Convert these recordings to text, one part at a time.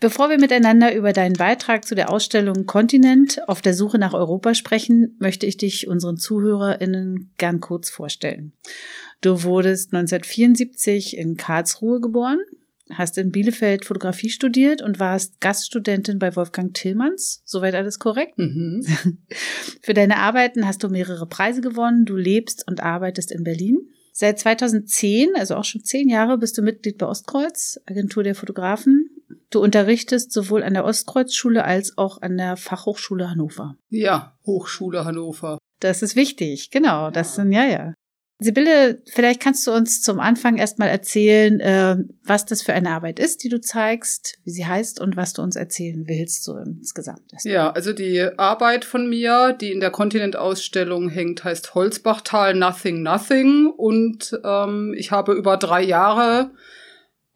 Bevor wir miteinander über deinen Beitrag zu der Ausstellung Kontinent auf der Suche nach Europa sprechen, möchte ich dich unseren ZuhörerInnen gern kurz vorstellen. Du wurdest 1974 in Karlsruhe geboren, hast in Bielefeld Fotografie studiert und warst Gaststudentin bei Wolfgang Tillmanns. Soweit alles korrekt? Mhm. Für deine Arbeiten hast du mehrere Preise gewonnen. Du lebst und arbeitest in Berlin. Seit 2010, also auch schon zehn Jahre, bist du Mitglied bei Ostkreuz, Agentur der Fotografen. Du unterrichtest sowohl an der Ostkreuzschule als auch an der Fachhochschule Hannover. Ja, Hochschule Hannover. Das ist wichtig, genau. Das sind, ja, ja. Sibylle, vielleicht kannst du uns zum Anfang erstmal erzählen, äh, was das für eine Arbeit ist, die du zeigst, wie sie heißt und was du uns erzählen willst, so insgesamt. Ja, also die Arbeit von mir, die in der Kontinentausstellung hängt, heißt Holzbachtal Nothing Nothing und ähm, ich habe über drei Jahre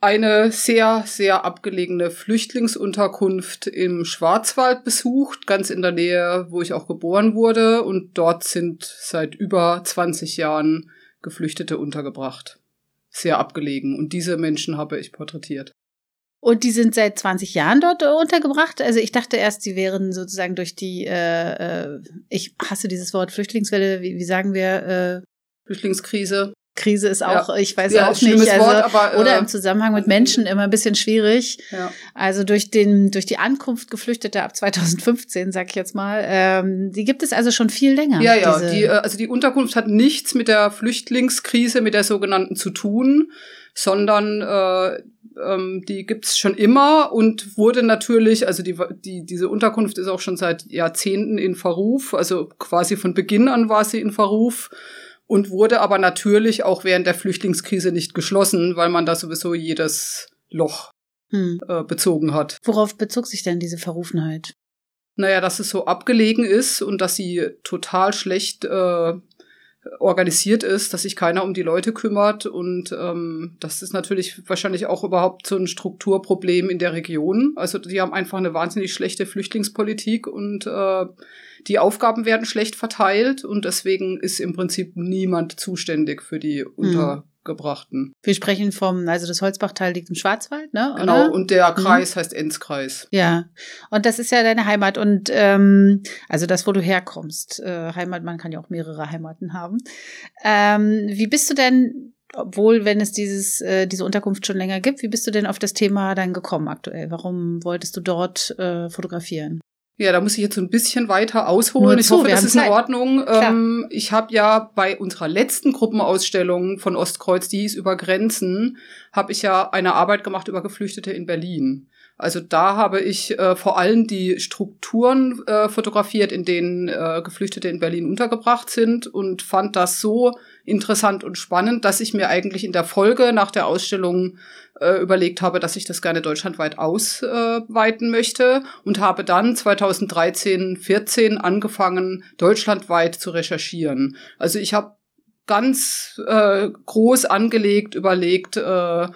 eine sehr, sehr abgelegene Flüchtlingsunterkunft im Schwarzwald besucht, ganz in der Nähe, wo ich auch geboren wurde. Und dort sind seit über 20 Jahren Geflüchtete untergebracht. Sehr abgelegen. Und diese Menschen habe ich porträtiert. Und die sind seit 20 Jahren dort untergebracht. Also ich dachte erst, die wären sozusagen durch die, äh, äh, ich hasse dieses Wort Flüchtlingswelle, wie, wie sagen wir? Äh, Flüchtlingskrise. Krise ist auch, ja. ich weiß ja, auch nicht, also, Wort, aber, äh, oder im Zusammenhang mit Menschen immer ein bisschen schwierig. Ja. Also durch den, durch die Ankunft Geflüchteter ab 2015, sag ich jetzt mal, ähm, die gibt es also schon viel länger. Ja, ja, die, äh, also die Unterkunft hat nichts mit der Flüchtlingskrise, mit der sogenannten zu tun, sondern äh, ähm, die gibt's schon immer und wurde natürlich, also die, die, diese Unterkunft ist auch schon seit Jahrzehnten in Verruf, also quasi von Beginn an war sie in Verruf und wurde aber natürlich auch während der Flüchtlingskrise nicht geschlossen, weil man da sowieso jedes Loch hm. äh, bezogen hat. Worauf bezog sich denn diese Verrufenheit? Naja, dass es so abgelegen ist und dass sie total schlecht äh, organisiert ist, dass sich keiner um die Leute kümmert und ähm, das ist natürlich wahrscheinlich auch überhaupt so ein Strukturproblem in der Region. Also die haben einfach eine wahnsinnig schlechte Flüchtlingspolitik und äh, die Aufgaben werden schlecht verteilt und deswegen ist im Prinzip niemand zuständig für die hm. Untergebrachten. Wir sprechen vom, also das Holzbachtal liegt im Schwarzwald, ne? Genau, oder? und der hm. Kreis hm. heißt Enzkreis. Ja, und das ist ja deine Heimat und ähm, also das, wo du herkommst. Äh, Heimat, man kann ja auch mehrere Heimaten haben. Ähm, wie bist du denn obwohl, wenn es dieses, äh, diese Unterkunft schon länger gibt, wie bist du denn auf das Thema dann gekommen aktuell? Warum wolltest du dort äh, fotografieren? Ja, da muss ich jetzt so ein bisschen weiter ausholen. ich hoffe, das ist Zeit. in Ordnung. Ähm, ich habe ja bei unserer letzten Gruppenausstellung von Ostkreuz, die hieß über Grenzen, habe ich ja eine Arbeit gemacht über Geflüchtete in Berlin. Also da habe ich äh, vor allem die Strukturen äh, fotografiert, in denen äh, Geflüchtete in Berlin untergebracht sind und fand das so interessant und spannend, dass ich mir eigentlich in der Folge nach der Ausstellung äh, überlegt habe, dass ich das gerne deutschlandweit ausweiten möchte und habe dann 2013, 14 angefangen, deutschlandweit zu recherchieren. Also ich habe ganz äh, groß angelegt, überlegt, äh,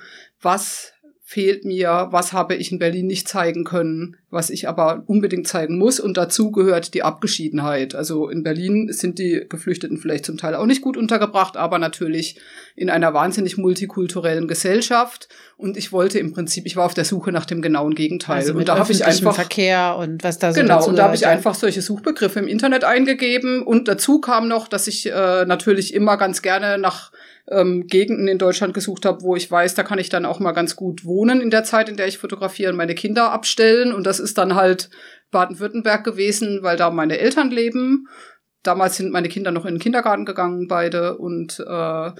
was fehlt mir, was habe ich in Berlin nicht zeigen können, was ich aber unbedingt zeigen muss. Und dazu gehört die Abgeschiedenheit. Also in Berlin sind die Geflüchteten vielleicht zum Teil auch nicht gut untergebracht, aber natürlich in einer wahnsinnig multikulturellen Gesellschaft. Und ich wollte im Prinzip, ich war auf der Suche nach dem genauen Gegenteil. Also und da habe ich einfach Verkehr und was da so genau und da habe ich einfach solche Suchbegriffe im Internet eingegeben. Und dazu kam noch, dass ich äh, natürlich immer ganz gerne nach ähm, Gegenden in Deutschland gesucht habe, wo ich weiß, da kann ich dann auch mal ganz gut wohnen in der Zeit, in der ich fotografiere und meine Kinder abstellen. Und das das ist dann halt Baden-Württemberg gewesen, weil da meine Eltern leben. Damals sind meine Kinder noch in den Kindergarten gegangen, beide. Und äh,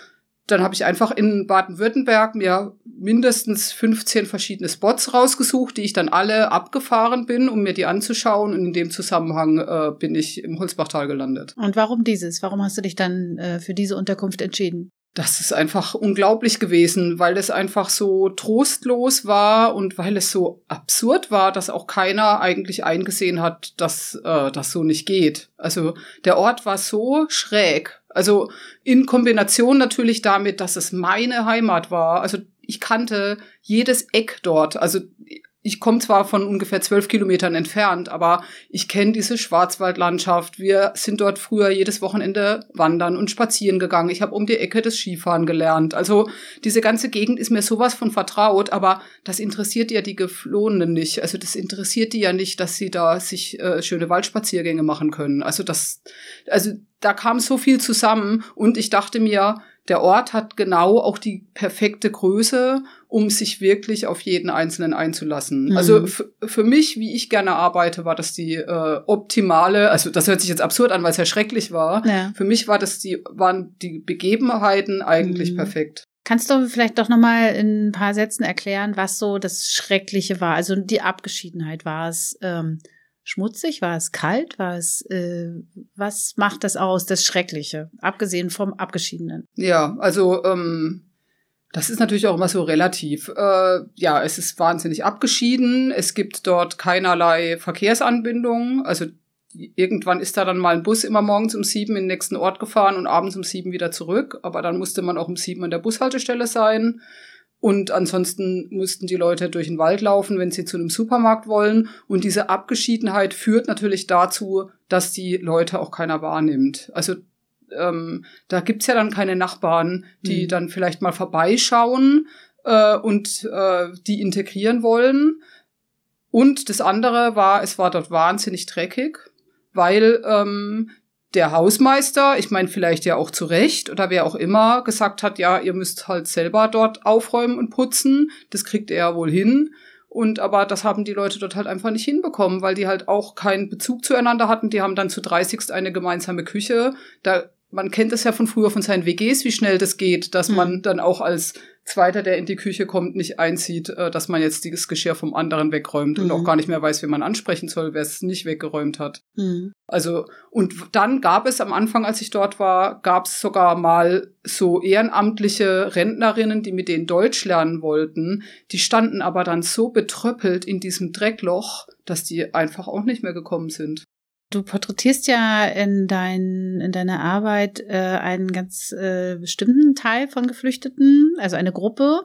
dann habe ich einfach in Baden-Württemberg mir mindestens 15 verschiedene Spots rausgesucht, die ich dann alle abgefahren bin, um mir die anzuschauen. Und in dem Zusammenhang äh, bin ich im Holzbachtal gelandet. Und warum dieses? Warum hast du dich dann äh, für diese Unterkunft entschieden? Das ist einfach unglaublich gewesen, weil es einfach so trostlos war und weil es so absurd war, dass auch keiner eigentlich eingesehen hat, dass äh, das so nicht geht. Also der Ort war so schräg. Also in Kombination natürlich damit, dass es meine Heimat war. Also ich kannte jedes Eck dort. Also ich komme zwar von ungefähr zwölf Kilometern entfernt, aber ich kenne diese Schwarzwaldlandschaft. Wir sind dort früher jedes Wochenende wandern und spazieren gegangen. Ich habe um die Ecke des Skifahren gelernt. Also diese ganze Gegend ist mir sowas von vertraut, aber das interessiert ja die Geflohenen nicht. Also das interessiert die ja nicht, dass sie da sich äh, schöne Waldspaziergänge machen können. Also das, also da kam so viel zusammen und ich dachte mir, der Ort hat genau auch die perfekte Größe, um sich wirklich auf jeden Einzelnen einzulassen. Mhm. Also für mich, wie ich gerne arbeite, war das die äh, optimale, also das hört sich jetzt absurd an, weil es ja schrecklich war. Ja. Für mich war das die, waren die Begebenheiten eigentlich mhm. perfekt. Kannst du vielleicht doch noch mal in ein paar Sätzen erklären, was so das Schreckliche war? Also die Abgeschiedenheit war es. Ähm schmutzig? War es kalt? War es, äh, was macht das aus, das Schreckliche, abgesehen vom Abgeschiedenen? Ja, also ähm, das ist natürlich auch immer so relativ. Äh, ja, es ist wahnsinnig abgeschieden. Es gibt dort keinerlei Verkehrsanbindung. Also irgendwann ist da dann mal ein Bus immer morgens um sieben in den nächsten Ort gefahren und abends um sieben wieder zurück. Aber dann musste man auch um sieben an der Bushaltestelle sein. Und ansonsten mussten die Leute durch den Wald laufen, wenn sie zu einem Supermarkt wollen. Und diese Abgeschiedenheit führt natürlich dazu, dass die Leute auch keiner wahrnimmt. Also ähm, da gibt's ja dann keine Nachbarn, die mhm. dann vielleicht mal vorbeischauen äh, und äh, die integrieren wollen. Und das andere war, es war dort wahnsinnig dreckig, weil ähm, der Hausmeister, ich meine vielleicht ja auch zu Recht oder wer auch immer, gesagt hat, ja, ihr müsst halt selber dort aufräumen und putzen. Das kriegt er wohl hin. Und aber das haben die Leute dort halt einfach nicht hinbekommen, weil die halt auch keinen Bezug zueinander hatten. Die haben dann zu 30 eine gemeinsame Küche. Da man kennt es ja von früher von seinen WGs, wie schnell das geht, dass mhm. man dann auch als Zweiter, der in die Küche kommt, nicht einzieht, äh, dass man jetzt dieses Geschirr vom anderen wegräumt mhm. und auch gar nicht mehr weiß, wie man ansprechen soll, wer es nicht weggeräumt hat. Mhm. Also, und dann gab es am Anfang, als ich dort war, gab es sogar mal so ehrenamtliche Rentnerinnen, die mit denen Deutsch lernen wollten. Die standen aber dann so betröppelt in diesem Dreckloch, dass die einfach auch nicht mehr gekommen sind. Du porträtierst ja in, dein, in deiner Arbeit äh, einen ganz äh, bestimmten Teil von Geflüchteten, also eine Gruppe,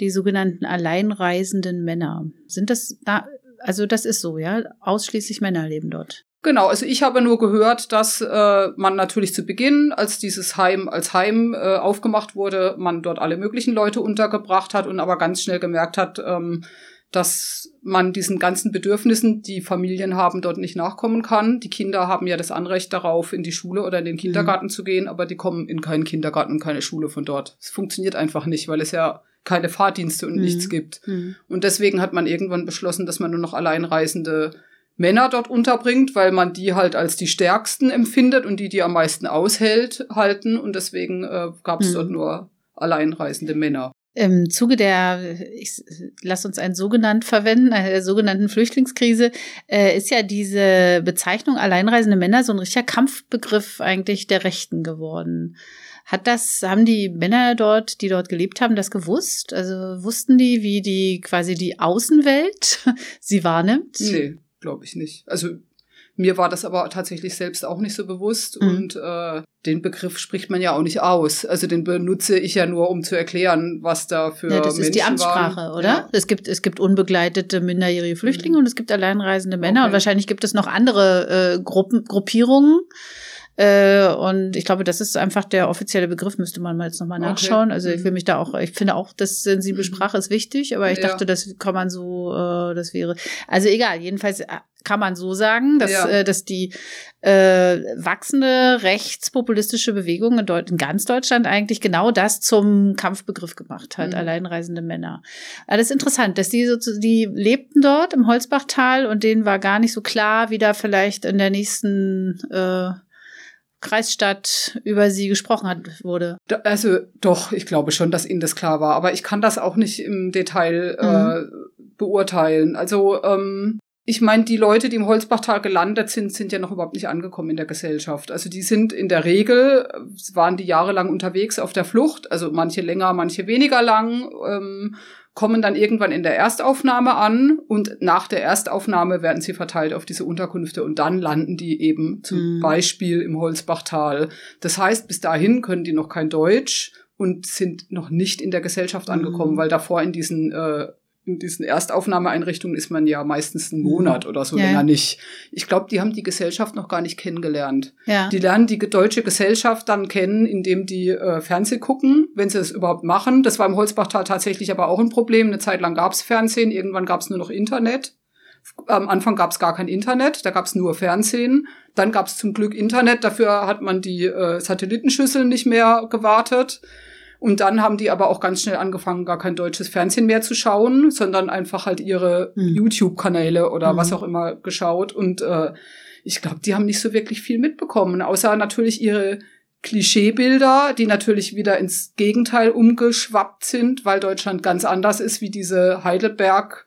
die sogenannten alleinreisenden Männer. Sind das da, also das ist so, ja? Ausschließlich Männer leben dort. Genau, also ich habe nur gehört, dass äh, man natürlich zu Beginn, als dieses Heim als Heim äh, aufgemacht wurde, man dort alle möglichen Leute untergebracht hat und aber ganz schnell gemerkt hat, ähm, dass man diesen ganzen Bedürfnissen, die Familien haben, dort nicht nachkommen kann. Die Kinder haben ja das Anrecht darauf, in die Schule oder in den Kindergarten mhm. zu gehen, aber die kommen in keinen Kindergarten und keine Schule von dort. Es funktioniert einfach nicht, weil es ja keine Fahrdienste und mhm. nichts gibt. Mhm. Und deswegen hat man irgendwann beschlossen, dass man nur noch alleinreisende Männer dort unterbringt, weil man die halt als die stärksten empfindet und die, die am meisten aushält, halten. Und deswegen äh, gab es dort mhm. nur alleinreisende Männer. Im Zuge der, ich lass uns ein sogenannt verwenden, der sogenannten Flüchtlingskrise, äh, ist ja diese Bezeichnung alleinreisende Männer so ein richtiger Kampfbegriff eigentlich der Rechten geworden. Hat das, haben die Männer dort, die dort gelebt haben, das gewusst? Also wussten die, wie die quasi die Außenwelt sie wahrnimmt? Nee, glaube ich nicht. Also mir war das aber tatsächlich selbst auch nicht so bewusst mhm. und äh, den Begriff spricht man ja auch nicht aus. Also den benutze ich ja nur, um zu erklären, was da für ja, das Menschen ist die Amtssprache, waren. oder? Ja. Es gibt es gibt unbegleitete minderjährige Flüchtlinge mhm. und es gibt alleinreisende Männer okay. und wahrscheinlich gibt es noch andere äh, Gruppen Gruppierungen Äh, und ich glaube, das ist einfach der offizielle Begriff, müsste man mal jetzt nochmal nachschauen. Okay. Also ich will mhm. mich da auch, ich finde auch, dass sensible mhm. Sprache ist wichtig, aber ich ja. dachte, das kann man so, äh, das wäre. Also egal, jedenfalls kann man so sagen, dass, ja. äh, dass die äh, wachsende rechtspopulistische Bewegung in, Deut in ganz Deutschland eigentlich genau das zum Kampfbegriff gemacht hat, mhm. alleinreisende Männer. Alles interessant, dass die so, die lebten dort im Holzbachtal und denen war gar nicht so klar, wie da vielleicht in der nächsten äh, Kreisstadt über sie gesprochen hat, wurde. Also doch, ich glaube schon, dass ihnen das klar war, aber ich kann das auch nicht im Detail äh, mhm. beurteilen. Also ähm, ich meine, die Leute, die im Holzbachtal gelandet sind, sind ja noch überhaupt nicht angekommen in der Gesellschaft. Also die sind in der Regel, waren die jahrelang unterwegs auf der Flucht, also manche länger, manche weniger lang, ähm, kommen dann irgendwann in der Erstaufnahme an und nach der Erstaufnahme werden sie verteilt auf diese Unterkünfte und dann landen die eben zum mhm. Beispiel im Holzbachtal. Das heißt, bis dahin können die noch kein Deutsch und sind noch nicht in der Gesellschaft angekommen, mhm. weil davor in diesen äh, in diesen Erstaufnahmeeinrichtungen ist man ja meistens einen Monat oder so ja, länger nicht. Ich glaube, die haben die Gesellschaft noch gar nicht kennengelernt. Ja. Die lernen die deutsche Gesellschaft dann kennen, indem die äh, Fernseh gucken, wenn sie das überhaupt machen. Das war im Holzbachtal tatsächlich aber auch ein Problem. Eine Zeit lang gab es Fernsehen, irgendwann gab es nur noch Internet. Am Anfang gab es gar kein Internet, da gab es nur Fernsehen. Dann gab es zum Glück Internet, dafür hat man die äh, Satellitenschüsseln nicht mehr gewartet. Und dann haben die aber auch ganz schnell angefangen, gar kein deutsches Fernsehen mehr zu schauen, sondern einfach halt ihre mhm. YouTube-Kanäle oder mhm. was auch immer geschaut. Und äh, ich glaube, die haben nicht so wirklich viel mitbekommen, außer natürlich ihre Klischeebilder, die natürlich wieder ins Gegenteil umgeschwappt sind, weil Deutschland ganz anders ist wie diese Heidelberg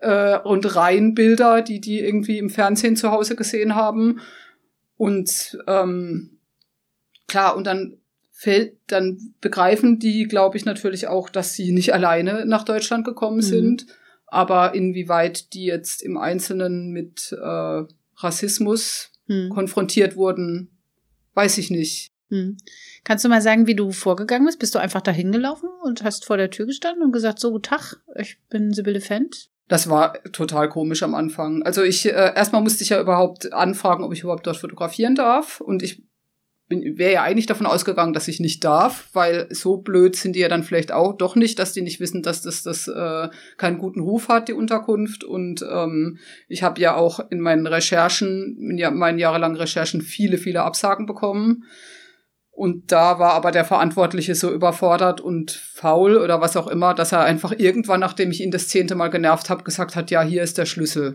äh, und Rhein-Bilder, die die irgendwie im Fernsehen zu Hause gesehen haben. Und ähm, klar, und dann fällt, dann begreifen die, glaube ich, natürlich auch, dass sie nicht alleine nach Deutschland gekommen mhm. sind. Aber inwieweit die jetzt im Einzelnen mit äh, Rassismus mhm. konfrontiert wurden, weiß ich nicht. Mhm. Kannst du mal sagen, wie du vorgegangen bist? Bist du einfach dahin gelaufen und hast vor der Tür gestanden und gesagt, so, guten Tag, ich bin Sibylle Fendt? Das war total komisch am Anfang. Also ich, äh, erstmal musste ich ja überhaupt anfragen, ob ich überhaupt dort fotografieren darf. Und ich wäre ja eigentlich davon ausgegangen, dass ich nicht darf, weil so blöd sind die ja dann vielleicht auch doch nicht, dass die nicht wissen, dass das, das äh, keinen guten Ruf hat, die Unterkunft. Und ähm, ich habe ja auch in meinen Recherchen, in meinen jahrelangen Recherchen viele, viele Absagen bekommen. Und da war aber der Verantwortliche so überfordert und faul oder was auch immer, dass er einfach irgendwann, nachdem ich ihn das zehnte Mal genervt habe, gesagt hat, ja, hier ist der Schlüssel.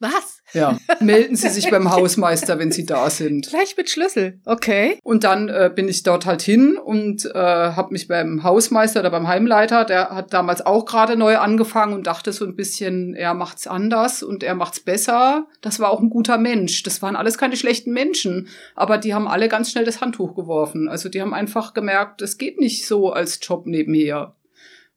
Was? Ja, melden Sie sich beim Hausmeister, wenn Sie da sind. Gleich mit Schlüssel, okay. Und dann äh, bin ich dort halt hin und äh, habe mich beim Hausmeister oder beim Heimleiter, der hat damals auch gerade neu angefangen und dachte so ein bisschen, er macht's anders und er macht's besser. Das war auch ein guter Mensch. Das waren alles keine schlechten Menschen, aber die haben alle ganz schnell das Handtuch geworfen. Also die haben einfach gemerkt, es geht nicht so als Job nebenher.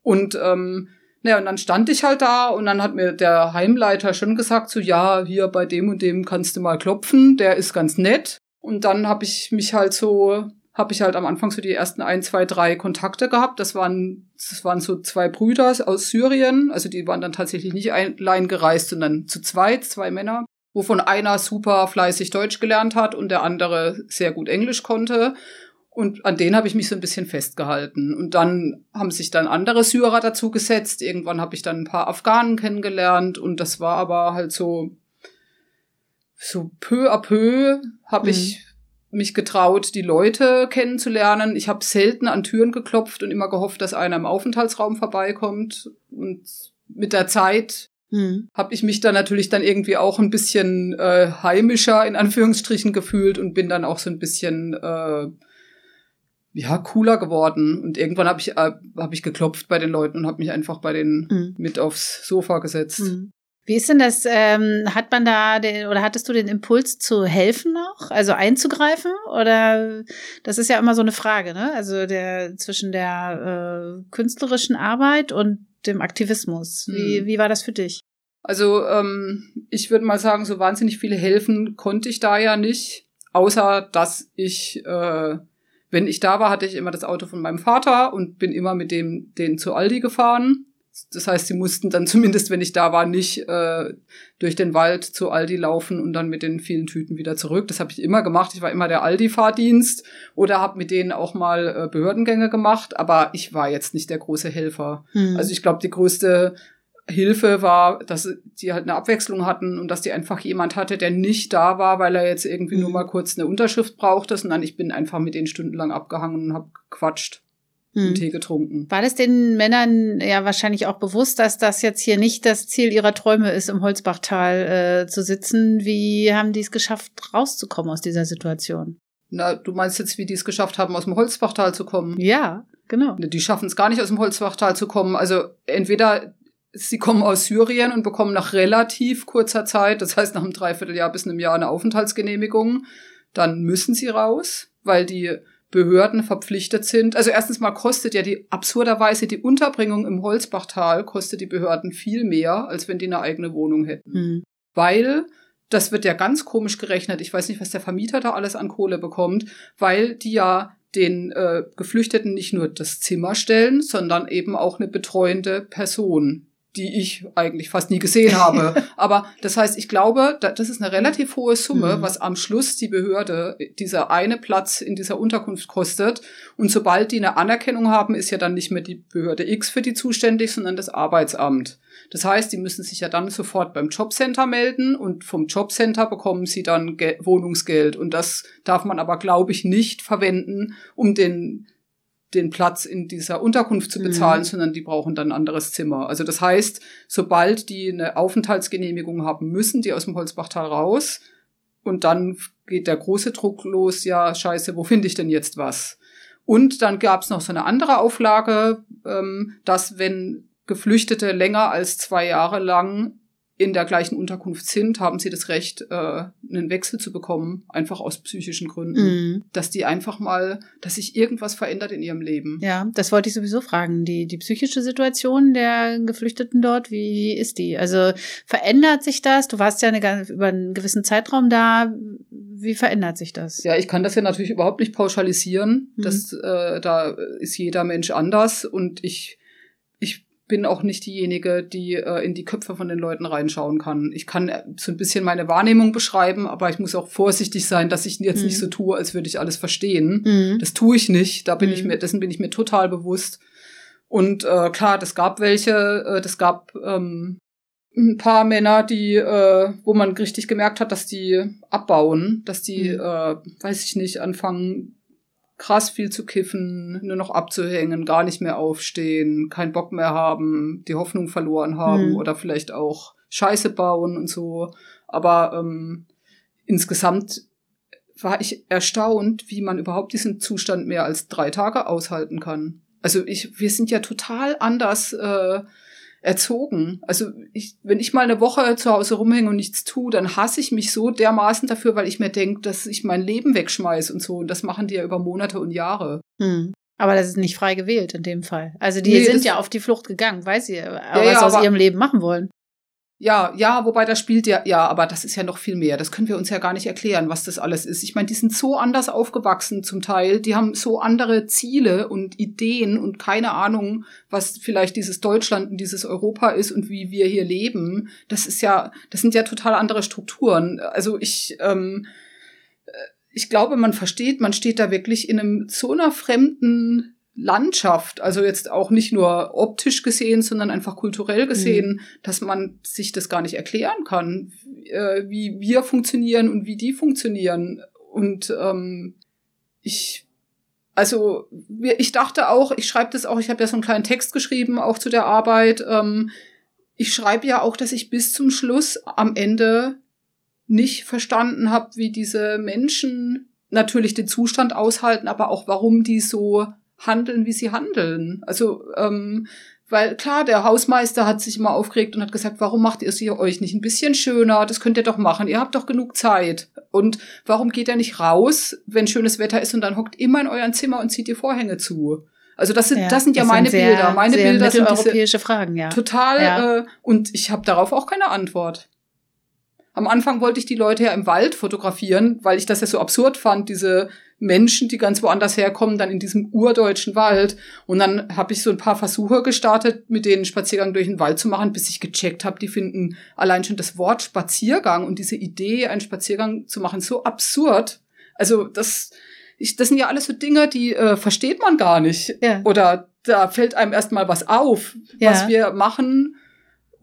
Und ähm, naja, und dann stand ich halt da und dann hat mir der Heimleiter schon gesagt, so ja, hier bei dem und dem kannst du mal klopfen, der ist ganz nett. Und dann habe ich mich halt so, habe ich halt am Anfang so die ersten ein, zwei, drei Kontakte gehabt. Das waren, das waren so zwei Brüder aus Syrien, also die waren dann tatsächlich nicht allein gereist, sondern zu zweit, zwei Männer wovon einer super fleißig Deutsch gelernt hat und der andere sehr gut Englisch konnte. Und an denen habe ich mich so ein bisschen festgehalten. Und dann haben sich dann andere Syrer dazu gesetzt. Irgendwann habe ich dann ein paar Afghanen kennengelernt. Und das war aber halt so, so peu à peu habe mhm. ich mich getraut, die Leute kennenzulernen. Ich habe selten an Türen geklopft und immer gehofft, dass einer im Aufenthaltsraum vorbeikommt. Und mit der Zeit hm. habe ich mich dann natürlich dann irgendwie auch ein bisschen äh, heimischer in Anführungsstrichen gefühlt und bin dann auch so ein bisschen äh, ja, cooler geworden. Und irgendwann habe ich, äh, hab ich geklopft bei den Leuten und habe mich einfach bei denen mhm. mit aufs Sofa gesetzt. Mhm. Wie ist denn das? Ähm, hat man da den, oder hattest du den Impuls zu helfen noch, also einzugreifen? Oder das ist ja immer so eine Frage, ne? Also der zwischen der äh, künstlerischen Arbeit und dem Aktivismus. Wie, mhm. wie war das für dich? Also ähm, ich würde mal sagen, so wahnsinnig viele helfen konnte ich da ja nicht, außer dass ich äh, wenn ich da war, hatte ich immer das Auto von meinem Vater und bin immer mit dem den zu Aldi gefahren. Das heißt, sie mussten dann zumindest, wenn ich da war, nicht äh, durch den Wald zu Aldi laufen und dann mit den vielen Tüten wieder zurück. Das habe ich immer gemacht. Ich war immer der Aldi-Fahrdienst oder habe mit denen auch mal äh, Behördengänge gemacht, aber ich war jetzt nicht der große Helfer. Hm. Also ich glaube, die größte Hilfe war, dass die halt eine Abwechslung hatten und dass die einfach jemand hatte, der nicht da war, weil er jetzt irgendwie mhm. nur mal kurz eine Unterschrift brauchte, sondern ich bin einfach mit denen stundenlang abgehangen und habe gequatscht. Mhm. Tee getrunken. War das den Männern ja wahrscheinlich auch bewusst, dass das jetzt hier nicht das Ziel ihrer Träume ist, im Holzbachtal äh, zu sitzen? Wie haben die es geschafft, rauszukommen aus dieser Situation? Na, du meinst jetzt, wie die es geschafft haben, aus dem Holzbachtal zu kommen? Ja, genau. Die schaffen es gar nicht, aus dem Holzbachtal zu kommen. Also entweder sie kommen aus Syrien und bekommen nach relativ kurzer Zeit, das heißt nach einem Dreivierteljahr bis einem Jahr eine Aufenthaltsgenehmigung, dann müssen sie raus, weil die Behörden verpflichtet sind. Also erstens mal kostet ja die absurderweise die Unterbringung im Holzbachtal kostet die Behörden viel mehr, als wenn die eine eigene Wohnung hätten. Mhm. Weil das wird ja ganz komisch gerechnet. Ich weiß nicht, was der Vermieter da alles an Kohle bekommt, weil die ja den äh, Geflüchteten nicht nur das Zimmer stellen, sondern eben auch eine betreuende Person die ich eigentlich fast nie gesehen habe. Aber das heißt, ich glaube, das ist eine relativ hohe Summe, mhm. was am Schluss die Behörde dieser eine Platz in dieser Unterkunft kostet. Und sobald die eine Anerkennung haben, ist ja dann nicht mehr die Behörde X für die zuständig, sondern das Arbeitsamt. Das heißt, die müssen sich ja dann sofort beim Jobcenter melden und vom Jobcenter bekommen sie dann Gel Wohnungsgeld. Und das darf man aber, glaube ich, nicht verwenden, um den den Platz in dieser Unterkunft zu bezahlen, mhm. sondern die brauchen dann ein anderes Zimmer. Also das heißt, sobald die eine Aufenthaltsgenehmigung haben, müssen die aus dem Holzbachtal raus. Und dann geht der große Druck los, ja, scheiße, wo finde ich denn jetzt was? Und dann gab es noch so eine andere Auflage, ähm, dass wenn Geflüchtete länger als zwei Jahre lang in der gleichen Unterkunft sind, haben sie das Recht, äh, einen Wechsel zu bekommen, einfach aus psychischen Gründen. Mhm. Dass die einfach mal, dass sich irgendwas verändert in ihrem Leben. Ja, das wollte ich sowieso fragen. Die, die psychische Situation der Geflüchteten dort, wie ist die? Also verändert sich das? Du warst ja eine, über einen gewissen Zeitraum da. Wie verändert sich das? Ja, ich kann das ja natürlich überhaupt nicht pauschalisieren. Mhm. Das, äh, da ist jeder Mensch anders und ich bin auch nicht diejenige, die äh, in die Köpfe von den Leuten reinschauen kann. Ich kann äh, so ein bisschen meine Wahrnehmung beschreiben, aber ich muss auch vorsichtig sein, dass ich jetzt mhm. nicht so tue, als würde ich alles verstehen. Mhm. Das tue ich nicht. Da bin mhm. ich mir, dessen bin ich mir total bewusst. Und äh, klar, das gab welche, äh, das gab ähm, ein paar Männer, die, äh, wo man richtig gemerkt hat, dass die abbauen, dass die, mhm. äh, weiß ich nicht, anfangen krass viel zu kiffen, nur noch abzuhängen, gar nicht mehr aufstehen, keinen Bock mehr haben, die Hoffnung verloren haben mhm. oder vielleicht auch Scheiße bauen und so. Aber ähm, insgesamt war ich erstaunt, wie man überhaupt diesen Zustand mehr als drei Tage aushalten kann. Also ich, wir sind ja total anders äh, erzogen. Also ich, wenn ich mal eine Woche zu Hause rumhänge und nichts tue, dann hasse ich mich so dermaßen dafür, weil ich mir denke, dass ich mein Leben wegschmeiße und so. Und das machen die ja über Monate und Jahre. Hm. Aber das ist nicht frei gewählt in dem Fall. Also die nee, sind ja auf die Flucht gegangen, weil sie ja, was ja, aus ihrem Leben machen wollen. Ja, ja, wobei das spielt ja, ja, aber das ist ja noch viel mehr. Das können wir uns ja gar nicht erklären, was das alles ist. Ich meine, die sind so anders aufgewachsen zum Teil. Die haben so andere Ziele und Ideen und keine Ahnung, was vielleicht dieses Deutschland und dieses Europa ist und wie wir hier leben. Das ist ja, das sind ja total andere Strukturen. Also ich, ähm, äh, ich glaube, man versteht, man steht da wirklich in einem so einer fremden Landschaft, also jetzt auch nicht nur optisch gesehen, sondern einfach kulturell gesehen, mhm. dass man sich das gar nicht erklären kann, äh, wie wir funktionieren und wie die funktionieren. Und ähm, ich, also ich dachte auch, ich schreibe das auch, ich habe ja so einen kleinen Text geschrieben, auch zu der Arbeit. Ähm, ich schreibe ja auch, dass ich bis zum Schluss am Ende nicht verstanden habe, wie diese Menschen natürlich den Zustand aushalten, aber auch warum die so handeln, wie sie handeln. Also, ähm, weil klar, der Hausmeister hat sich immer aufgeregt und hat gesagt, warum macht ihr es hier euch nicht ein bisschen schöner? Das könnt ihr doch machen. Ihr habt doch genug Zeit. Und warum geht ihr nicht raus, wenn schönes Wetter ist und dann hockt immer in euren Zimmer und zieht die Vorhänge zu? Also das sind ja, das sind ja meine sehr, Bilder. Meine sehr Bilder sind europäische Fragen, ja. Total. Ja. Äh, und ich habe darauf auch keine Antwort. Am Anfang wollte ich die Leute ja im Wald fotografieren, weil ich das ja so absurd fand, diese Menschen, die ganz woanders herkommen, dann in diesem urdeutschen Wald. Und dann habe ich so ein paar Versuche gestartet, mit denen Spaziergang durch den Wald zu machen, bis ich gecheckt habe, die finden allein schon das Wort Spaziergang und diese Idee, einen Spaziergang zu machen, so absurd. Also das, ich, das sind ja alles so Dinge, die äh, versteht man gar nicht. Ja. Oder da fällt einem erstmal was auf, ja. was wir machen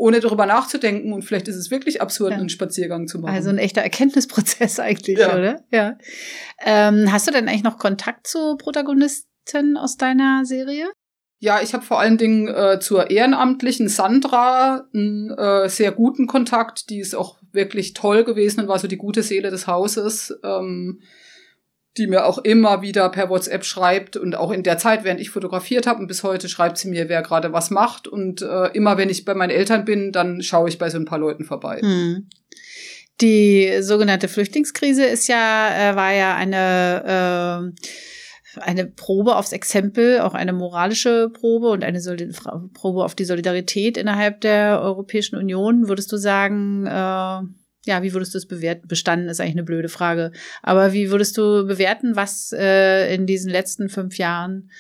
ohne darüber nachzudenken. Und vielleicht ist es wirklich absurd, ja. einen Spaziergang zu machen. Also ein echter Erkenntnisprozess eigentlich, ja. oder? Ja. Ähm, hast du denn eigentlich noch Kontakt zu Protagonisten aus deiner Serie? Ja, ich habe vor allen Dingen äh, zur ehrenamtlichen Sandra einen äh, sehr guten Kontakt. Die ist auch wirklich toll gewesen und war so die gute Seele des Hauses. Ähm, die mir auch immer wieder per WhatsApp schreibt und auch in der Zeit, während ich fotografiert habe und bis heute schreibt sie mir, wer gerade was macht und äh, immer wenn ich bei meinen Eltern bin, dann schaue ich bei so ein paar Leuten vorbei. Hm. Die sogenannte Flüchtlingskrise ist ja äh, war ja eine äh, eine Probe aufs Exempel, auch eine moralische Probe und eine Solid Probe auf die Solidarität innerhalb der Europäischen Union. Würdest du sagen, äh, ja, wie würdest du es bewerten? Bestanden ist eigentlich eine blöde Frage. Aber wie würdest du bewerten, was äh, in diesen letzten fünf Jahren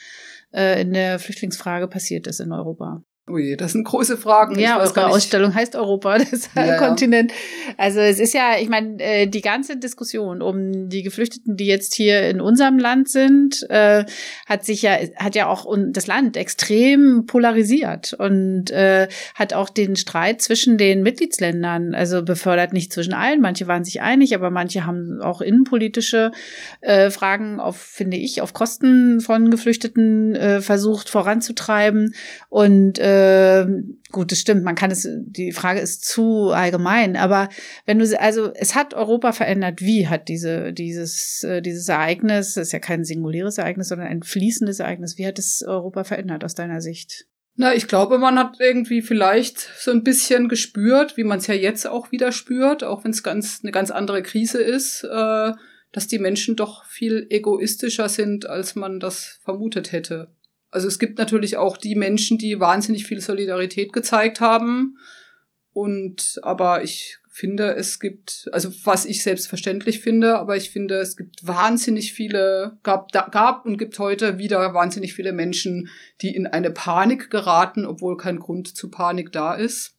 äh, in der Flüchtlingsfrage passiert ist in Europa? Ui, das sind große Fragen. Ja, unsere Ausstellung heißt Europa, das ja, Kontinent. Also es ist ja, ich meine, äh, die ganze Diskussion um die Geflüchteten, die jetzt hier in unserem Land sind, äh, hat sich ja, hat ja auch das Land extrem polarisiert und äh, hat auch den Streit zwischen den Mitgliedsländern, also befördert nicht zwischen allen. Manche waren sich einig, aber manche haben auch innenpolitische äh, Fragen auf, finde ich, auf Kosten von Geflüchteten äh, versucht voranzutreiben und äh, äh, gut, das stimmt, man kann es, die Frage ist zu allgemein, aber wenn du, also es hat Europa verändert, wie hat diese, dieses, äh, dieses Ereignis, das ist ja kein singuläres Ereignis, sondern ein fließendes Ereignis, wie hat es Europa verändert aus deiner Sicht? Na, ich glaube, man hat irgendwie vielleicht so ein bisschen gespürt, wie man es ja jetzt auch wieder spürt, auch wenn es ganz eine ganz andere Krise ist, äh, dass die Menschen doch viel egoistischer sind, als man das vermutet hätte. Also es gibt natürlich auch die Menschen, die wahnsinnig viel Solidarität gezeigt haben. Und aber ich finde, es gibt, also was ich selbstverständlich finde, aber ich finde, es gibt wahnsinnig viele, gab, gab und gibt heute wieder wahnsinnig viele Menschen, die in eine Panik geraten, obwohl kein Grund zu Panik da ist.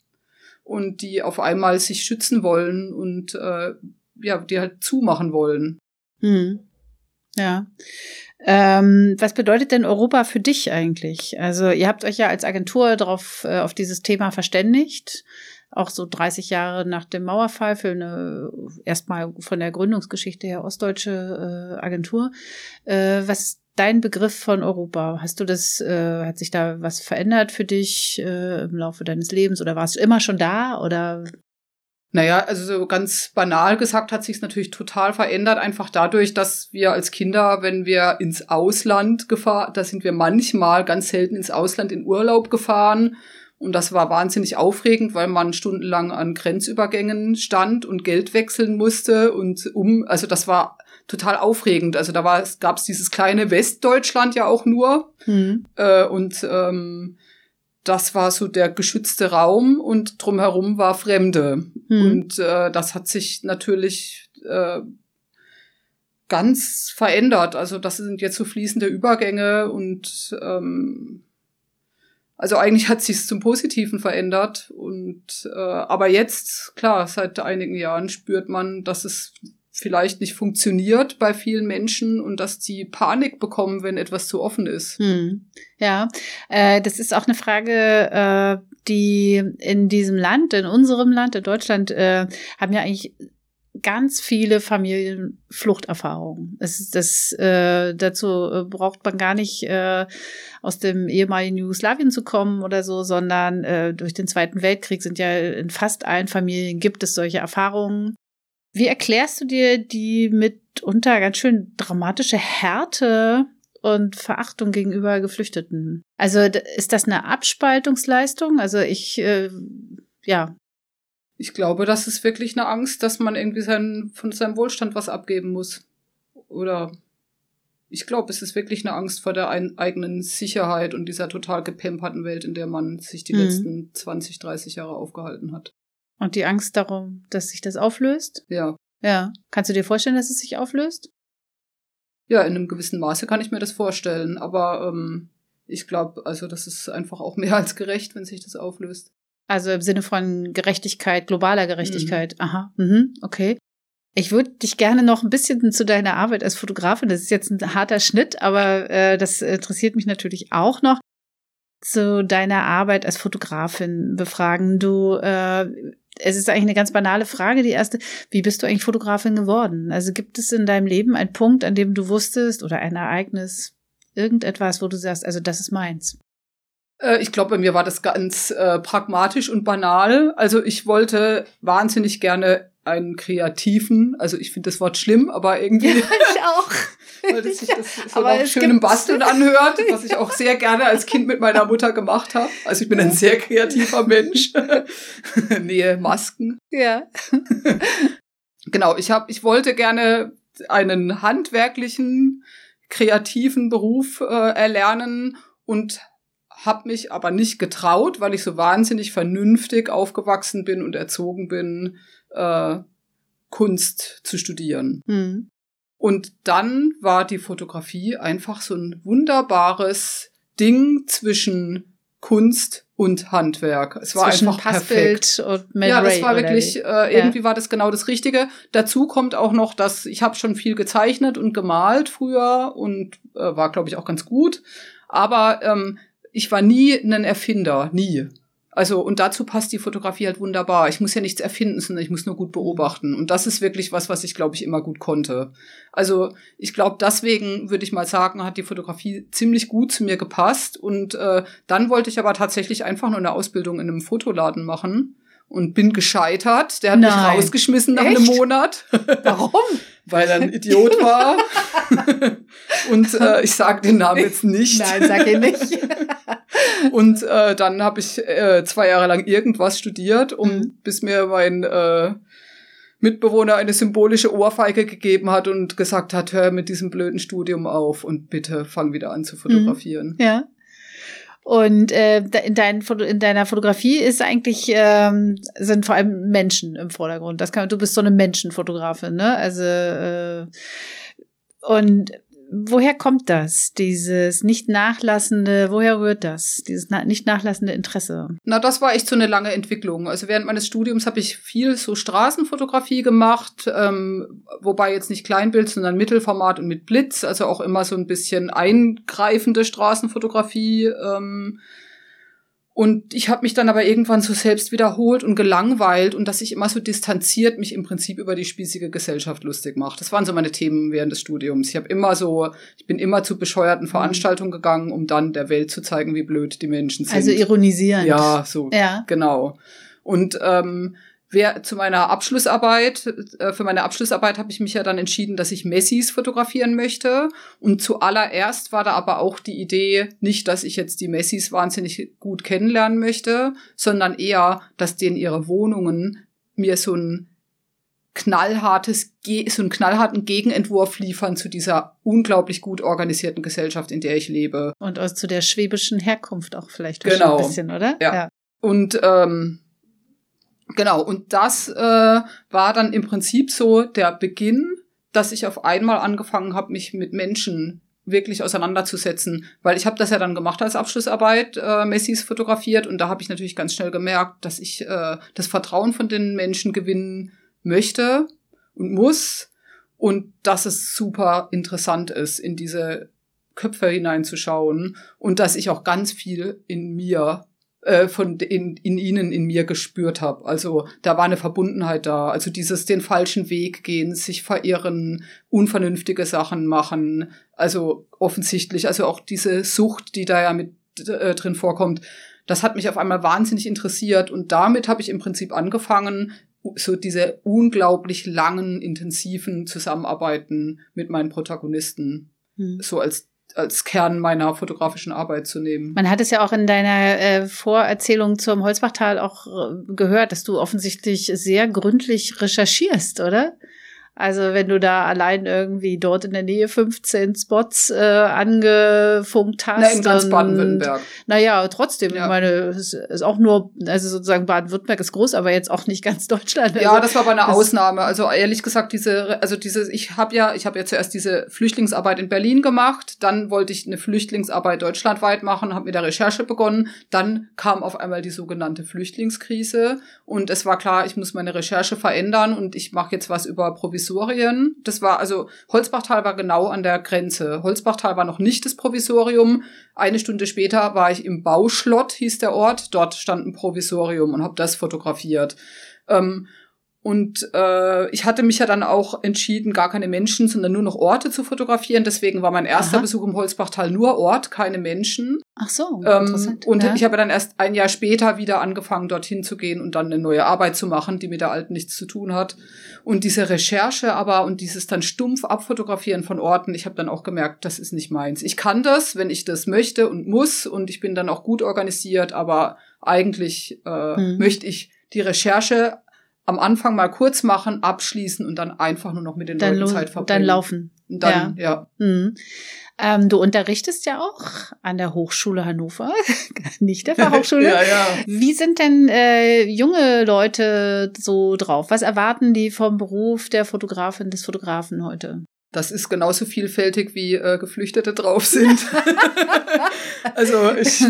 Und die auf einmal sich schützen wollen und äh, ja, die halt zumachen wollen. Hm. Ja. Ähm, was bedeutet denn Europa für dich eigentlich? Also ihr habt euch ja als Agentur darauf äh, auf dieses Thema verständigt, auch so 30 Jahre nach dem Mauerfall für eine erstmal von der Gründungsgeschichte her ostdeutsche äh, Agentur. Äh, was ist dein Begriff von Europa? Hast du das, äh, hat sich da was verändert für dich äh, im Laufe deines Lebens oder warst du immer schon da oder naja, also so ganz banal gesagt hat sich natürlich total verändert, einfach dadurch, dass wir als Kinder, wenn wir ins Ausland gefahren, da sind wir manchmal ganz selten ins Ausland in Urlaub gefahren. Und das war wahnsinnig aufregend, weil man stundenlang an Grenzübergängen stand und Geld wechseln musste und um, also das war total aufregend. Also da war, gab es dieses kleine Westdeutschland ja auch nur. Mhm. Äh, und ähm, das war so der geschützte Raum und drumherum war Fremde. Hm. Und äh, das hat sich natürlich äh, ganz verändert. Also das sind jetzt so fließende Übergänge und ähm, also eigentlich hat sich zum Positiven verändert. Und äh, aber jetzt, klar, seit einigen Jahren spürt man, dass es vielleicht nicht funktioniert bei vielen Menschen und dass die Panik bekommen, wenn etwas zu offen ist. Hm. Ja, äh, das ist auch eine Frage, äh, die in diesem Land, in unserem Land, in Deutschland, äh, haben ja eigentlich ganz viele Familienfluchterfahrungen. Das, das, äh, dazu äh, braucht man gar nicht äh, aus dem ehemaligen Jugoslawien zu kommen oder so, sondern äh, durch den Zweiten Weltkrieg sind ja in fast allen Familien gibt es solche Erfahrungen. Wie erklärst du dir die mitunter ganz schön dramatische Härte und Verachtung gegenüber Geflüchteten? Also ist das eine Abspaltungsleistung? Also ich, äh, ja. Ich glaube, das ist wirklich eine Angst, dass man irgendwie sein, von seinem Wohlstand was abgeben muss. Oder ich glaube, es ist wirklich eine Angst vor der ein, eigenen Sicherheit und dieser total gepemperten Welt, in der man sich die mhm. letzten 20, 30 Jahre aufgehalten hat. Und die Angst darum, dass sich das auflöst? Ja. Ja. Kannst du dir vorstellen, dass es sich auflöst? ja, in einem gewissen Maße kann ich mir das vorstellen. Aber ähm, ich glaube, also das ist einfach auch mehr als gerecht, wenn sich das auflöst. Also im Sinne von Gerechtigkeit, globaler Gerechtigkeit. Mhm. Aha, mhm, okay. Ich würde dich gerne noch ein bisschen zu deiner Arbeit als Fotografin, das ist jetzt ein harter Schnitt, aber äh, das interessiert mich natürlich auch noch, zu deiner Arbeit als Fotografin befragen. Du, äh, es ist eigentlich eine ganz banale Frage, die erste, wie bist du eigentlich Fotografin geworden? Also gibt es in deinem Leben einen Punkt, an dem du wusstest oder ein Ereignis, irgendetwas, wo du sagst, also das ist meins? Äh, ich glaube, bei mir war das ganz äh, pragmatisch und banal. Also ich wollte wahnsinnig gerne einen Kreativen, also ich finde das Wort schlimm, aber irgendwie. Ja, ich auch. weil das sich das so aber nach schönem Basteln anhört, was ich auch sehr gerne als Kind mit meiner Mutter gemacht habe. Also ich bin ein sehr kreativer Mensch. Nähe Masken. Ja. genau, ich habe, ich wollte gerne einen handwerklichen, kreativen Beruf äh, erlernen und habe mich aber nicht getraut, weil ich so wahnsinnig vernünftig aufgewachsen bin und erzogen bin, äh, Kunst zu studieren. Mhm. Und dann war die Fotografie einfach so ein wunderbares Ding zwischen Kunst und Handwerk. Es war zwischen einfach perfekt. Und Mel ja, das war wirklich äh, irgendwie ja. war das genau das Richtige. Dazu kommt auch noch, dass ich habe schon viel gezeichnet und gemalt früher und äh, war glaube ich auch ganz gut. Aber ähm, ich war nie ein Erfinder, nie. Also, und dazu passt die Fotografie halt wunderbar. Ich muss ja nichts erfinden, sondern ich muss nur gut beobachten. Und das ist wirklich was, was ich, glaube ich, immer gut konnte. Also, ich glaube, deswegen würde ich mal sagen, hat die Fotografie ziemlich gut zu mir gepasst. Und äh, dann wollte ich aber tatsächlich einfach nur eine Ausbildung in einem Fotoladen machen und bin gescheitert. Der hat Nein. mich rausgeschmissen nach Echt? einem Monat. Warum? Weil er ein Idiot war. und äh, ich sage den Namen jetzt nicht. Nein, sag ihn nicht. und äh, dann habe ich äh, zwei Jahre lang irgendwas studiert, um mhm. bis mir mein äh, Mitbewohner eine symbolische Ohrfeige gegeben hat und gesagt hat, hör mit diesem blöden Studium auf und bitte fang wieder an zu fotografieren. Mhm. Ja. Und äh, in, dein, in deiner Fotografie ist eigentlich ähm, sind vor allem Menschen im Vordergrund. Das kann, du bist so eine Menschenfotografin, ne? Also äh, und woher kommt das, dieses nicht nachlassende, woher rührt das, dieses na nicht nachlassende Interesse? Na, das war echt so eine lange Entwicklung. Also während meines Studiums habe ich viel so Straßenfotografie gemacht, ähm, wobei jetzt nicht Kleinbild, sondern Mittelformat und mit Blitz, also auch immer so ein bisschen eingreifende Straßenfotografie. Ähm, und ich habe mich dann aber irgendwann so selbst wiederholt und gelangweilt und dass ich immer so distanziert mich im Prinzip über die spießige Gesellschaft lustig mache. Das waren so meine Themen während des Studiums. Ich habe immer so, ich bin immer zu bescheuerten mhm. Veranstaltungen gegangen, um dann der Welt zu zeigen, wie blöd die Menschen sind. Also ironisieren. Ja, so. Ja. Genau. Und ähm, wer zu meiner Abschlussarbeit, äh, für meine Abschlussarbeit habe ich mich ja dann entschieden, dass ich Messis fotografieren möchte. Und zuallererst war da aber auch die Idee, nicht, dass ich jetzt die Messis wahnsinnig gut kennenlernen möchte, sondern eher, dass denen ihre Wohnungen mir so ein knallhartes, so einen knallharten Gegenentwurf liefern zu dieser unglaublich gut organisierten Gesellschaft, in der ich lebe. Und aus zu der schwäbischen Herkunft auch vielleicht genau. ein bisschen, oder? Ja. ja. Und ähm, Genau, und das äh, war dann im Prinzip so der Beginn, dass ich auf einmal angefangen habe, mich mit Menschen wirklich auseinanderzusetzen, weil ich habe das ja dann gemacht als Abschlussarbeit, äh, Messis fotografiert und da habe ich natürlich ganz schnell gemerkt, dass ich äh, das Vertrauen von den Menschen gewinnen möchte und muss und dass es super interessant ist, in diese Köpfe hineinzuschauen und dass ich auch ganz viel in mir äh, von in, in ihnen in mir gespürt habe. Also da war eine Verbundenheit da. Also dieses den falschen Weg gehen, sich verirren, unvernünftige Sachen machen. Also offensichtlich, also auch diese Sucht, die da ja mit äh, drin vorkommt. Das hat mich auf einmal wahnsinnig interessiert und damit habe ich im Prinzip angefangen, so diese unglaublich langen, intensiven Zusammenarbeiten mit meinen Protagonisten hm. so als als Kern meiner fotografischen Arbeit zu nehmen. Man hat es ja auch in deiner äh, Vorerzählung zum Holzbachtal auch äh, gehört, dass du offensichtlich sehr gründlich recherchierst, oder? Also wenn du da allein irgendwie dort in der Nähe 15 Spots äh, angefunkt hast. Na, in ganz Baden-Württemberg. Naja, trotzdem, ja. ich meine, es ist auch nur, also sozusagen Baden-Württemberg ist groß, aber jetzt auch nicht ganz Deutschland. Also, ja, das war aber eine Ausnahme. Also ehrlich gesagt, diese, also diese, ich habe ja, ich habe ja zuerst diese Flüchtlingsarbeit in Berlin gemacht, dann wollte ich eine Flüchtlingsarbeit deutschlandweit machen, habe mit der Recherche begonnen, dann kam auf einmal die sogenannte Flüchtlingskrise und es war klar, ich muss meine Recherche verändern und ich mache jetzt was über Provision Provisorien. Das war also, Holzbachtal war genau an der Grenze. Holzbachtal war noch nicht das Provisorium. Eine Stunde später war ich im Bauschlott, hieß der Ort. Dort stand ein Provisorium und habe das fotografiert. Ähm, und äh, ich hatte mich ja dann auch entschieden, gar keine Menschen, sondern nur noch Orte zu fotografieren. Deswegen war mein erster Aha. Besuch im Holzbachtal nur Ort, keine Menschen. Ach so, ähm, interessant. Und ja. ich habe dann erst ein Jahr später wieder angefangen, dorthin zu gehen und dann eine neue Arbeit zu machen, die mit der alten nichts zu tun hat. Und diese Recherche aber und dieses dann stumpf abfotografieren von Orten, ich habe dann auch gemerkt, das ist nicht meins. Ich kann das, wenn ich das möchte und muss und ich bin dann auch gut organisiert, aber eigentlich äh, hm. möchte ich die Recherche am Anfang mal kurz machen, abschließen und dann einfach nur noch mit den dann Leuten Zeit verbringen. Dann laufen. Und dann, ja. ja. Mhm. Ähm, du unterrichtest ja auch an der Hochschule Hannover, nicht der Fachhochschule. ja, ja. Wie sind denn äh, junge Leute so drauf? Was erwarten die vom Beruf der Fotografin, des Fotografen heute? Das ist genauso vielfältig wie äh, Geflüchtete drauf sind. also ich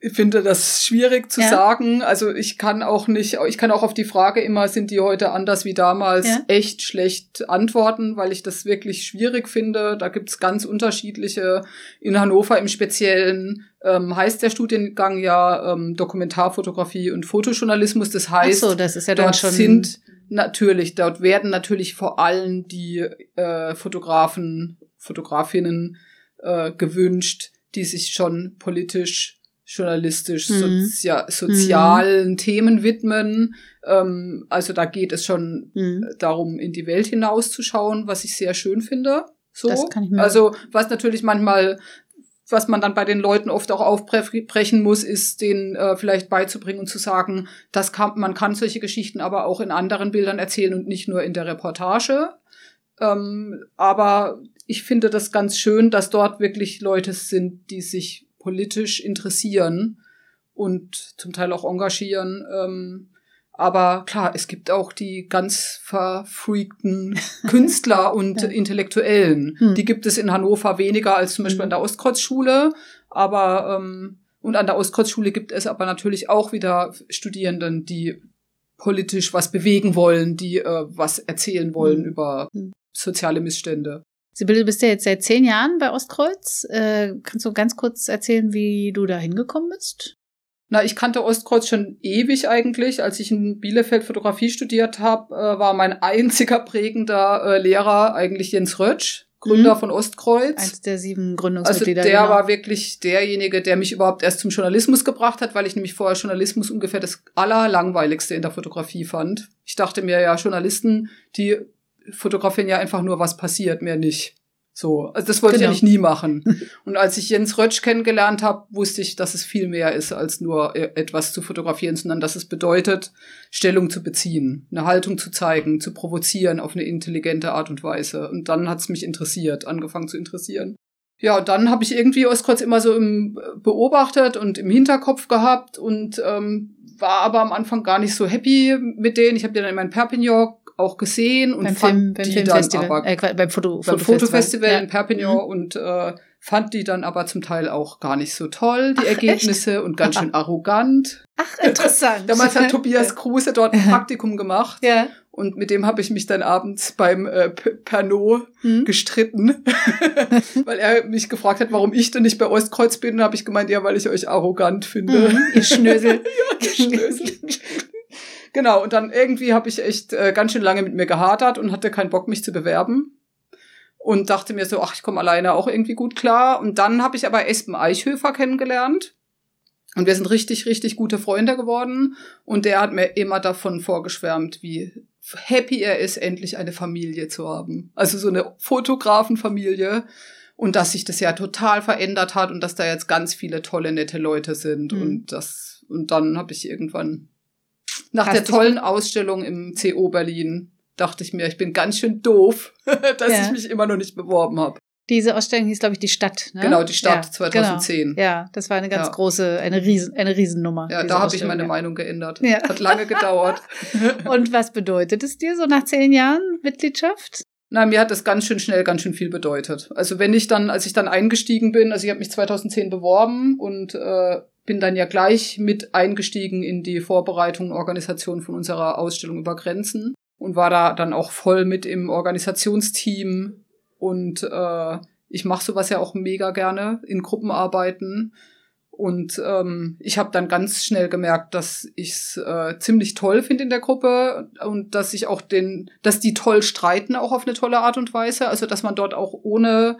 ich finde das schwierig zu ja. sagen. Also ich kann auch nicht, ich kann auch auf die Frage immer, sind die heute anders wie damals, ja. echt schlecht antworten, weil ich das wirklich schwierig finde. Da gibt's ganz unterschiedliche. In Hannover im Speziellen ähm, heißt der Studiengang ja ähm, Dokumentarfotografie und Fotojournalismus. Das heißt, so, das ja dort sind natürlich, dort werden natürlich vor allem die äh, Fotografen, Fotografinnen äh, gewünscht, die sich schon politisch journalistisch mhm. sozia sozialen mhm. Themen widmen. Ähm, also da geht es schon mhm. darum, in die Welt hinauszuschauen, was ich sehr schön finde. So. Das kann ich mir also was natürlich manchmal was man dann bei den Leuten oft auch aufbrechen muss, ist denen äh, vielleicht beizubringen und zu sagen, das kann, man kann solche Geschichten aber auch in anderen Bildern erzählen und nicht nur in der Reportage. Ähm, aber ich finde das ganz schön, dass dort wirklich Leute sind, die sich politisch interessieren und zum Teil auch engagieren. Ähm, aber klar, es gibt auch die ganz verfreakten Künstler und ja. Intellektuellen. Hm. Die gibt es in Hannover weniger als zum Beispiel hm. an der Ostkreuzschule. Aber ähm, und an der Ostkreuzschule gibt es aber natürlich auch wieder Studierenden, die politisch was bewegen wollen, die äh, was erzählen wollen hm. über hm. soziale Missstände. Sibylle, du bist ja jetzt seit zehn Jahren bei Ostkreuz. Äh, kannst du ganz kurz erzählen, wie du da hingekommen bist? Na, ich kannte Ostkreuz schon ewig eigentlich. Als ich in Bielefeld Fotografie studiert habe, äh, war mein einziger prägender äh, Lehrer eigentlich Jens Rötsch, Gründer mhm. von Ostkreuz. Eins der sieben Gründungsmitglieder. Also der genau. war wirklich derjenige, der mich überhaupt erst zum Journalismus gebracht hat, weil ich nämlich vorher Journalismus ungefähr das allerlangweiligste in der Fotografie fand. Ich dachte mir ja, Journalisten, die fotografieren ja einfach nur, was passiert, mehr nicht. So, also das wollte genau. ich nie machen. Und als ich Jens Rötsch kennengelernt habe, wusste ich, dass es viel mehr ist, als nur äh, etwas zu fotografieren, sondern dass es bedeutet, Stellung zu beziehen, eine Haltung zu zeigen, zu provozieren auf eine intelligente Art und Weise. Und dann hat es mich interessiert, angefangen zu interessieren. Ja, und dann habe ich irgendwie Ostkreuz immer so im, äh, beobachtet und im Hinterkopf gehabt und ähm, war aber am Anfang gar nicht so happy mit denen. Ich habe die dann in meinen Perpignan auch gesehen und beim fand Film, beim die Filmfestival, dann aber äh, beim, Foto, beim Fotofestival ja. in Perpignan mhm. und äh, fand die dann aber zum Teil auch gar nicht so toll, die Ach, Ergebnisse echt? und ganz schön arrogant. Ach, interessant. Damals hat Tobias Kruse dort ein Praktikum gemacht. Ja. Und mit dem habe ich mich dann abends beim äh, Pernod hm? gestritten, weil er mich gefragt hat, warum ich denn nicht bei Ostkreuz bin. Und habe ich gemeint, ja, weil ich euch arrogant finde. Mhm, ihr Schnösel. ja, ihr Schnösel. Genau, und dann irgendwie habe ich echt äh, ganz schön lange mit mir gehadert und hatte keinen Bock, mich zu bewerben. Und dachte mir so, ach, ich komme alleine auch irgendwie gut klar. Und dann habe ich aber Espen Eichhöfer kennengelernt. Und wir sind richtig, richtig gute Freunde geworden. Und der hat mir immer davon vorgeschwärmt, wie happy er ist, endlich eine Familie zu haben. Also so eine Fotografenfamilie. Und dass sich das ja total verändert hat und dass da jetzt ganz viele tolle, nette Leute sind. Mhm. Und das, und dann habe ich irgendwann nach der tollen Ausstellung im CO Berlin dachte ich mir, ich bin ganz schön doof, dass ja. ich mich immer noch nicht beworben habe. Diese Ausstellung hieß, glaube ich, die Stadt. Ne? Genau, die Stadt ja, 2010. Genau. Ja, das war eine ganz ja. große, eine Riesen, eine Riesennummer. Ja, da habe ich meine Meinung geändert. Ja. Hat lange gedauert. Und was bedeutet es dir so nach zehn Jahren Mitgliedschaft? Na, mir hat das ganz schön schnell, ganz schön viel bedeutet. Also wenn ich dann, als ich dann eingestiegen bin, also ich habe mich 2010 beworben und äh, bin dann ja gleich mit eingestiegen in die Vorbereitung und Organisation von unserer Ausstellung über Grenzen und war da dann auch voll mit im Organisationsteam und äh, ich mache sowas ja auch mega gerne in Gruppenarbeiten. Und ähm, ich habe dann ganz schnell gemerkt, dass ich es äh, ziemlich toll finde in der Gruppe und dass ich auch den, dass die toll streiten, auch auf eine tolle Art und Weise. Also dass man dort auch ohne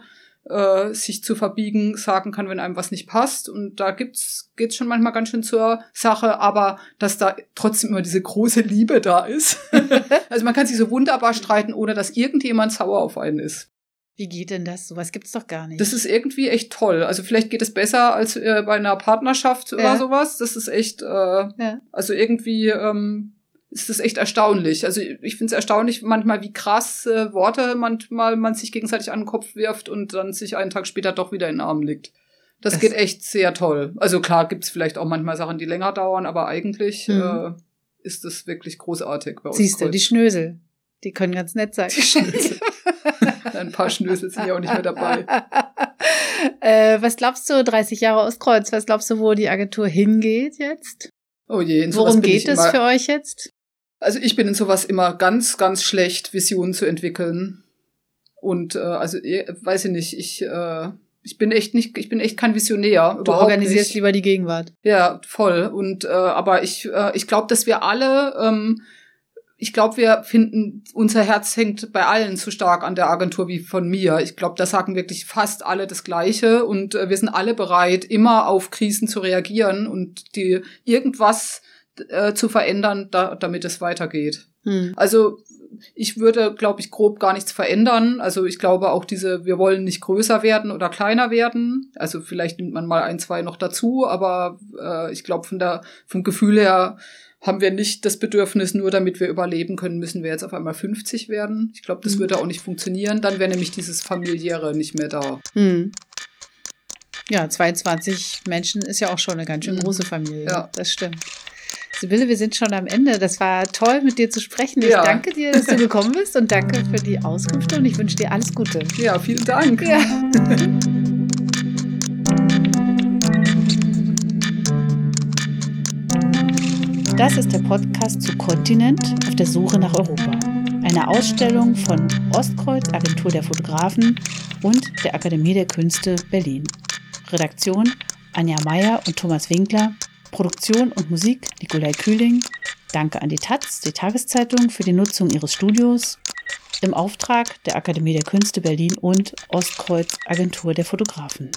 äh, sich zu verbiegen sagen kann, wenn einem was nicht passt. Und da gibt's geht's schon manchmal ganz schön zur Sache, aber dass da trotzdem immer diese große Liebe da ist. also man kann sich so wunderbar streiten, ohne dass irgendjemand sauer auf einen ist. Wie geht denn das? Sowas gibt's doch gar nicht. Das ist irgendwie echt toll. Also vielleicht geht es besser als äh, bei einer Partnerschaft ja. oder sowas. Das ist echt, äh, ja. also irgendwie ähm, ist das echt erstaunlich. Also ich finde es erstaunlich manchmal, wie krass äh, Worte manchmal man sich gegenseitig an den Kopf wirft und dann sich einen Tag später doch wieder in den Arm liegt. Das, das geht echt sehr toll. Also klar gibt's vielleicht auch manchmal Sachen, die länger dauern, aber eigentlich mhm. äh, ist das wirklich großartig bei uns. Siehst du, die Schnösel, die können ganz nett sein. Die Schnösel. Ein paar Schnösel sind ja auch nicht mehr dabei. äh, was glaubst du, 30 Jahre Ostkreuz, was glaubst du, wo die Agentur hingeht jetzt? Oh je, Worum geht es für euch jetzt? Also ich bin in sowas immer ganz, ganz schlecht, Visionen zu entwickeln. Und äh, also eh, weiß ich nicht, ich äh, ich bin echt nicht, ich bin echt kein Visionär. Du organisierst nicht. lieber die Gegenwart. Ja, voll. Und äh, aber ich, äh, ich glaube, dass wir alle ähm, ich glaube, wir finden, unser Herz hängt bei allen zu stark an der Agentur wie von mir. Ich glaube, da sagen wirklich fast alle das Gleiche und äh, wir sind alle bereit, immer auf Krisen zu reagieren und die irgendwas äh, zu verändern, da, damit es weitergeht. Hm. Also ich würde, glaube ich, grob gar nichts verändern. Also ich glaube auch diese, wir wollen nicht größer werden oder kleiner werden. Also vielleicht nimmt man mal ein, zwei noch dazu, aber äh, ich glaube von der vom Gefühl her haben wir nicht das Bedürfnis, nur damit wir überleben können, müssen wir jetzt auf einmal 50 werden. Ich glaube, das mhm. würde auch nicht funktionieren. Dann wäre nämlich dieses familiäre nicht mehr da. Mhm. Ja, 22 Menschen ist ja auch schon eine ganz schön mhm. große Familie. Ja. Das stimmt. Sibylle, wir sind schon am Ende. Das war toll, mit dir zu sprechen. Ich ja. danke dir, dass du gekommen bist und danke für die Auskünfte und ich wünsche dir alles Gute. Ja, vielen Dank. Ja. Das ist der Podcast zu Kontinent auf der Suche nach Europa. Eine Ausstellung von Ostkreuz, Agentur der Fotografen und der Akademie der Künste Berlin. Redaktion Anja Meyer und Thomas Winkler. Produktion und Musik Nikolai Kühling. Danke an die Taz, die Tageszeitung, für die Nutzung ihres Studios im Auftrag der Akademie der Künste Berlin und Ostkreuz Agentur der Fotografen.